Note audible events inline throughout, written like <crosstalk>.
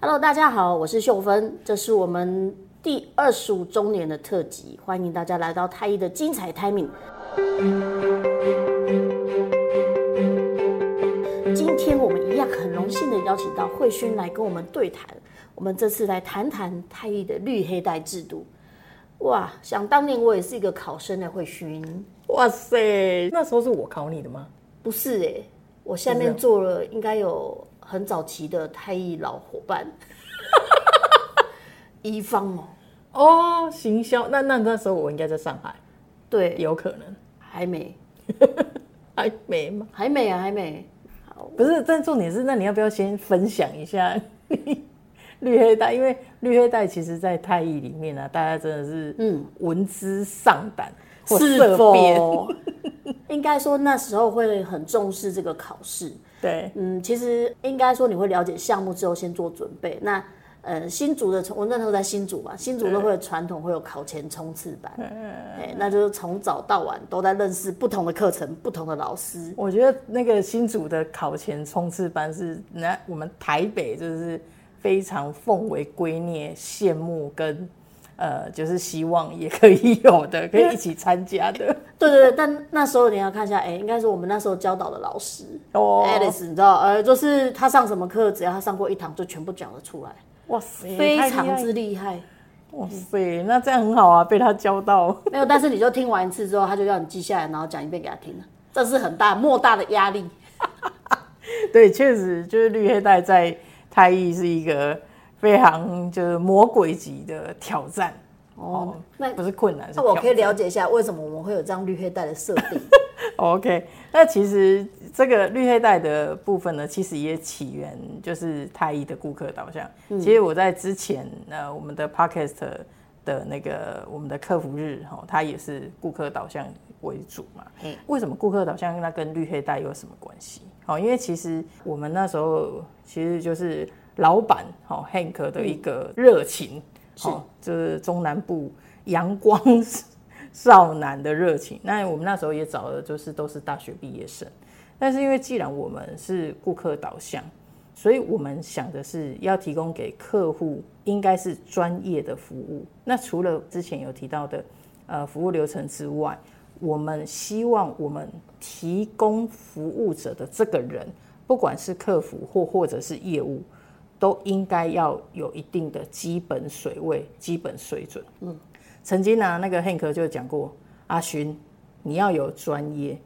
Hello，大家好，我是秀芬，这是我们第二十五周年的特辑，欢迎大家来到太医的精彩 timing。今天我们一样很荣幸的邀请到慧勋来跟我们对谈，我们这次来谈谈太医的绿黑带制度。哇，想当年我也是一个考生的慧勋，哇塞，那时候是我考你的吗？不是哎、欸，我下面做了应该有。很早期的太医老伙伴，<laughs> 一方哦，哦，行销，那那那时候我应该在上海，对，有可能还没，<laughs> 还没吗？还没啊，还没。好，不是，但重点是，那你要不要先分享一下 <laughs> 绿黑带？因为绿黑带其实，在太医里面呢、啊，大家真的是嗯闻之丧胆，是否？应该说那时候会很重视这个考试。对，嗯，其实应该说你会了解项目之后先做准备。那呃，新竹的我那时候在新竹嘛，新竹都会传统会有考前冲刺班，哎，那就是从早到晚都在认识不同的课程、不同的老师。我觉得那个新竹的考前冲刺班是那我们台北就是非常奉为圭臬、羡慕跟。呃，就是希望也可以有的，可以一起参加的。<laughs> 对对对，但那时候你要看一下，哎、欸，应该是我们那时候教导的老师哦，Alice，你知道，呃，就是他上什么课，只要他上过一堂，就全部讲得出来。哇塞，非常之厉害。哇塞，那这样很好啊，被他教到。<laughs> 没有，但是你就听完一次之后，他就要你记下来，然后讲一遍给他听了，这是很大莫大的压力。<laughs> 对，确实就是绿黑带在太艺是一个。非常就是魔鬼级的挑战哦，那不是困难，那我可以了解一下为什么我们会有这样绿黑带的设定？<laughs> OK，那其实这个绿黑带的部分呢，其实也起源就是太医的顾客导向。嗯、其实我在之前呃，我们的 Podcast 的那个我们的客服日哈，它也是顾客导向为主嘛。嗯，为什么顾客导向那跟绿黑带有什么关系？哦，因为其实我们那时候其实就是。老板好，Hank 的一个热情，哦就是中南部阳光少男的热情。那我们那时候也找的就是都是大学毕业生，但是因为既然我们是顾客导向，所以我们想的是要提供给客户应该是专业的服务。那除了之前有提到的呃服务流程之外，我们希望我们提供服务者的这个人，不管是客服或或者是业务。都应该要有一定的基本水位、基本水准。嗯，曾经呢、啊，那个 Hank 就讲过，阿勋，你要有专业，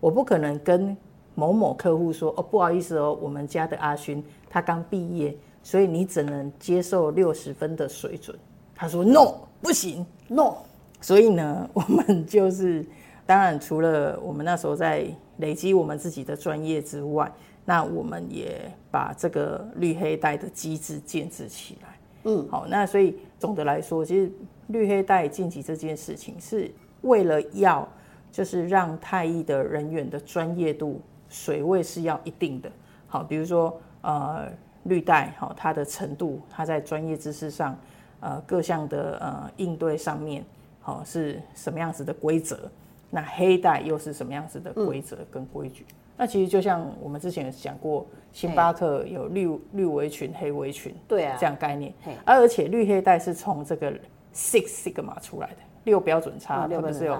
我不可能跟某某客户说，哦，不好意思哦，我们家的阿勋他刚毕业，所以你只能接受六十分的水准。他说 No，<laughs> 不行，No。所以呢，<laughs> 我们就是，当然除了我们那时候在累积我们自己的专业之外。那我们也把这个绿黑带的机制建制起来。嗯，好，那所以总的来说，其实绿黑带晋级这件事情是为了要，就是让太医的人员的专业度水位是要一定的。好，比如说呃绿带，好，它的程度，它在专业知识上，呃各项的呃应对上面，好是什么样子的规则？那黑带又是什么样子的规则跟规矩？嗯那其实就像我们之前有讲过，星巴克有绿绿围裙、黑围裙，对啊，这样概念。而而且绿黑带是从这个 Six Sigma 出来的六标准差，特别是有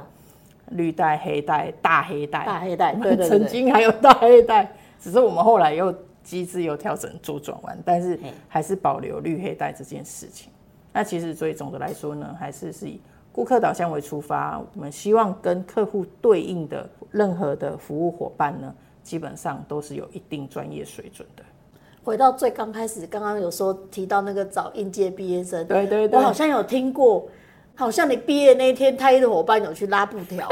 绿带、黑带、大黑带、大黑带，对对对，<laughs> 曾经还有大黑带，只是我们后来又机制又调整做转弯，但是还是保留绿黑带这件事情。那其实所以总的来说呢，还是是以顾客导向为出发，我们希望跟客户对应的任何的服务伙伴呢。基本上都是有一定专业水准的。回到最刚开始，刚刚有说提到那个找应届毕业生，对对对，我好像有听过，好像你毕业那一天，太医的伙伴有去拉布条。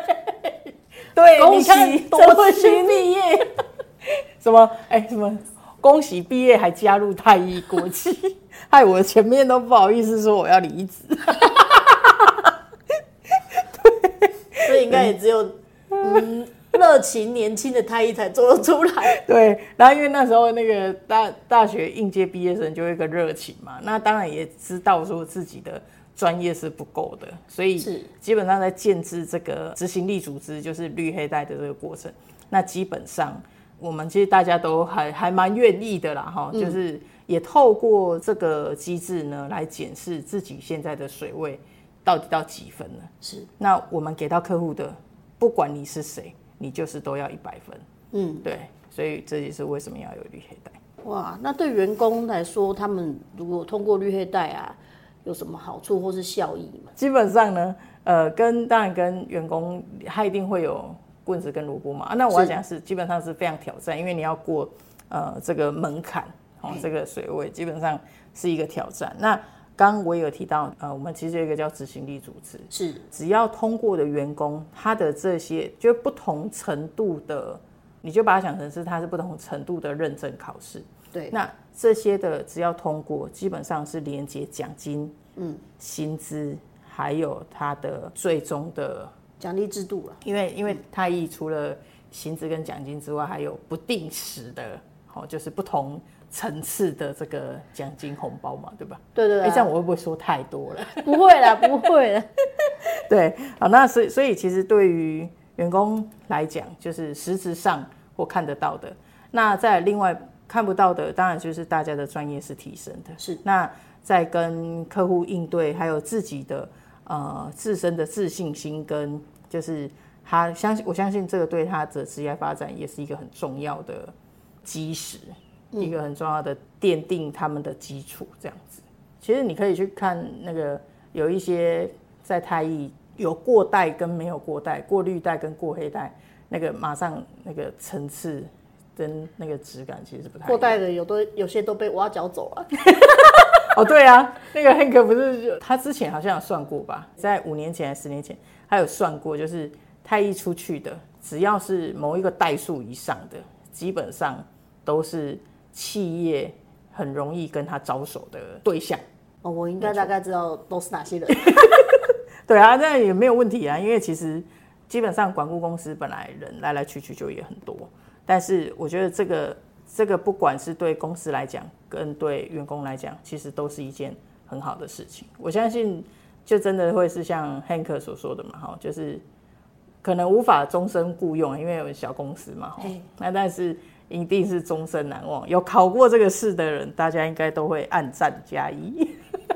<laughs> 对，恭喜多喜毕业。<laughs> 什么？哎，什么？恭喜毕业还加入太医国际，<laughs> 害我前面都不好意思说我要离职。对，所以应该也只有嗯。热情年轻的太医才做得出来。<laughs> 对，然后因为那时候那个大大学应届毕业生就有一个热情嘛，那当然也知道说自己的专业是不够的，所以基本上在建制这个执行力组织，就是绿黑带的这个过程，那基本上我们其实大家都还还蛮愿意的啦，哈，就是也透过这个机制呢，来检视自己现在的水位到底到几分了。是，那我们给到客户的，不管你是谁，你就是都要一百分。嗯，对，所以这也是为什么要有绿黑带。哇，那对员工来说，他们如果通过绿黑带啊，有什么好处或是效益吗？基本上呢，呃，跟当然跟员工，他一定会有棍子跟萝卜嘛。啊，那我要讲是，是基本上是非常挑战，因为你要过呃这个门槛。哦，这个水位基本上是一个挑战。那刚刚我也有提到，呃，我们其实有一个叫执行力组织，是只要通过的员工，他的这些就不同程度的，你就把它想成是它是不同程度的认证考试。对，那这些的只要通过，基本上是连接奖金、嗯，薪资，还有它的最终的奖励制度了。因为因为太毅除了薪资跟奖金之外，还有不定时的，哦，就是不同。层次的这个奖金红包嘛，对吧？对对对、啊。哎，这样我会不会说太多了？<laughs> 不会啦，不会了。<laughs> 对，好，那所以所以其实对于员工来讲，就是实质上我看得到的。那在另外看不到的，当然就是大家的专业是提升的。是。那在跟客户应对，还有自己的呃自身的自信心，跟就是他相信，我相信这个对他的职业发展也是一个很重要的基石。一个很重要的奠定他们的基础，这样子。其实你可以去看那个有一些在太毅有过带跟没有过带，过绿带跟过黑带，那个马上那个层次跟那个质感其实不太。过带的有都有些都被挖角走了。<laughs> 哦，对啊，那个 Hank 不是他之前好像有算过吧，在五年前还是十年前，他有算过，就是太毅出去的，只要是某一个代数以上的，基本上都是。企业很容易跟他招手的对象哦，我应该大概知道都是哪些人。<laughs> 对啊，那也没有问题啊，因为其实基本上管顾公司本来人来来去去就也很多，但是我觉得这个这个不管是对公司来讲，跟对员工来讲，其实都是一件很好的事情。我相信就真的会是像 Hank 所说的嘛，哈，就是可能无法终身雇佣，因为有小公司嘛，哈，那但是。一定是终身难忘。有考过这个试的人，大家应该都会暗赞加一，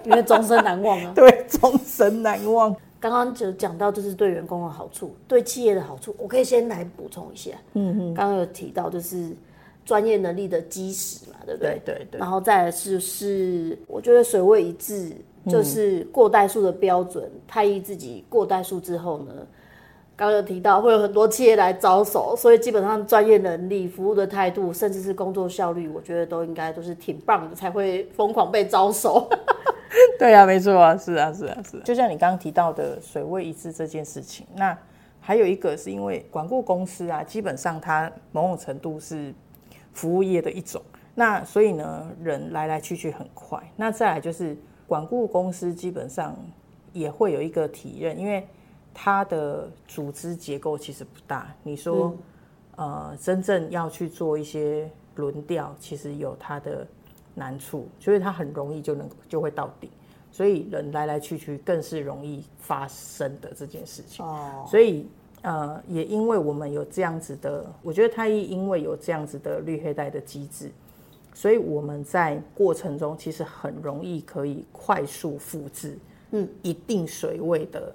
因为终身难忘啊。<laughs> 对，终身难忘。刚刚就讲到，就是对员工的好处，对企业的好处，我可以先来补充一下。嗯哼，刚刚有提到，就是专业能力的基石嘛，对不对？对对对。然后再来是是，我觉得水位一致，就是过代数的标准。太毅自己过代数之后呢？刚刚有提到会有很多企业来招手，所以基本上专业能力、服务的态度，甚至是工作效率，我觉得都应该都是挺棒的，才会疯狂被招手。<laughs> 对啊，没错啊，是啊，是啊，是啊。就像你刚刚提到的水位一致这件事情，那还有一个是因为管顾公司啊，基本上它某种程度是服务业的一种，那所以呢，人来来去去很快。那再来就是管顾公司基本上也会有一个体验，因为。它的组织结构其实不大，你说，嗯、呃，真正要去做一些轮调，其实有它的难处，所以它很容易就能就会到顶，所以人来来去去更是容易发生的这件事情。哦，所以呃，也因为我们有这样子的，我觉得太医因为有这样子的绿黑带的机制，所以我们在过程中其实很容易可以快速复制，嗯，一定水位的。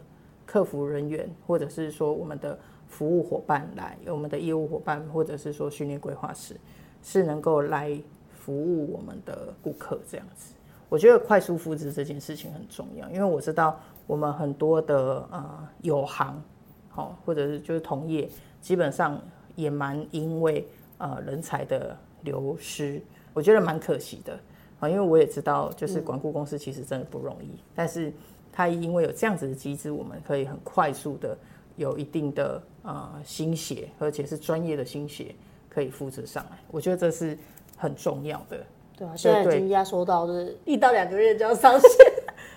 客服人员，或者是说我们的服务伙伴来，我们的业务伙伴，或者是说训练规划师，是能够来服务我们的顾客这样子。我觉得快速复制这件事情很重要，因为我知道我们很多的呃友行，好，或者是就是同业，基本上也蛮因为呃人才的流失，我觉得蛮可惜的啊，因为我也知道，就是管顾公司其实真的不容易，但是。太毅因为有这样子的机制，我们可以很快速的有一定的呃心血，而且是专业的心血可以复制上来。我觉得这是很重要的。对啊，现在已经压缩到就是一到两个月就要上线。<laughs>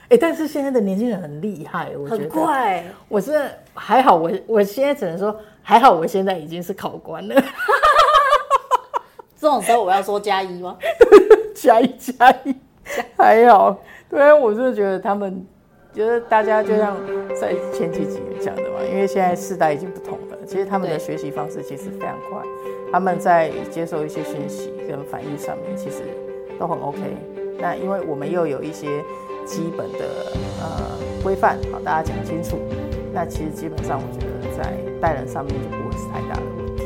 哎、欸，但是现在的年轻人很厉害，我觉得很快。我是还好，我我现在只能说还好，我现在已经是考官了。<laughs> 这种时候我要说加一吗？<laughs> 加一加一，还好。对啊，我是觉得他们。觉得大家就像在前几集讲的嘛，因为现在世代已经不同了，其实他们的学习方式其实非常快，他们在接受一些讯息跟反应上面其实都很 OK。那因为我们又有一些基本的呃规范，好，大家讲清楚。那其实基本上，我觉得在待人上面就不会是太大的问题。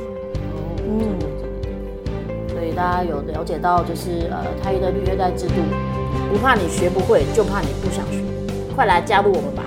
嗯，所以大家有了解到，就是呃，太医的绿黑带制度，不怕你学不会，就怕你不想学。快来加入我们吧，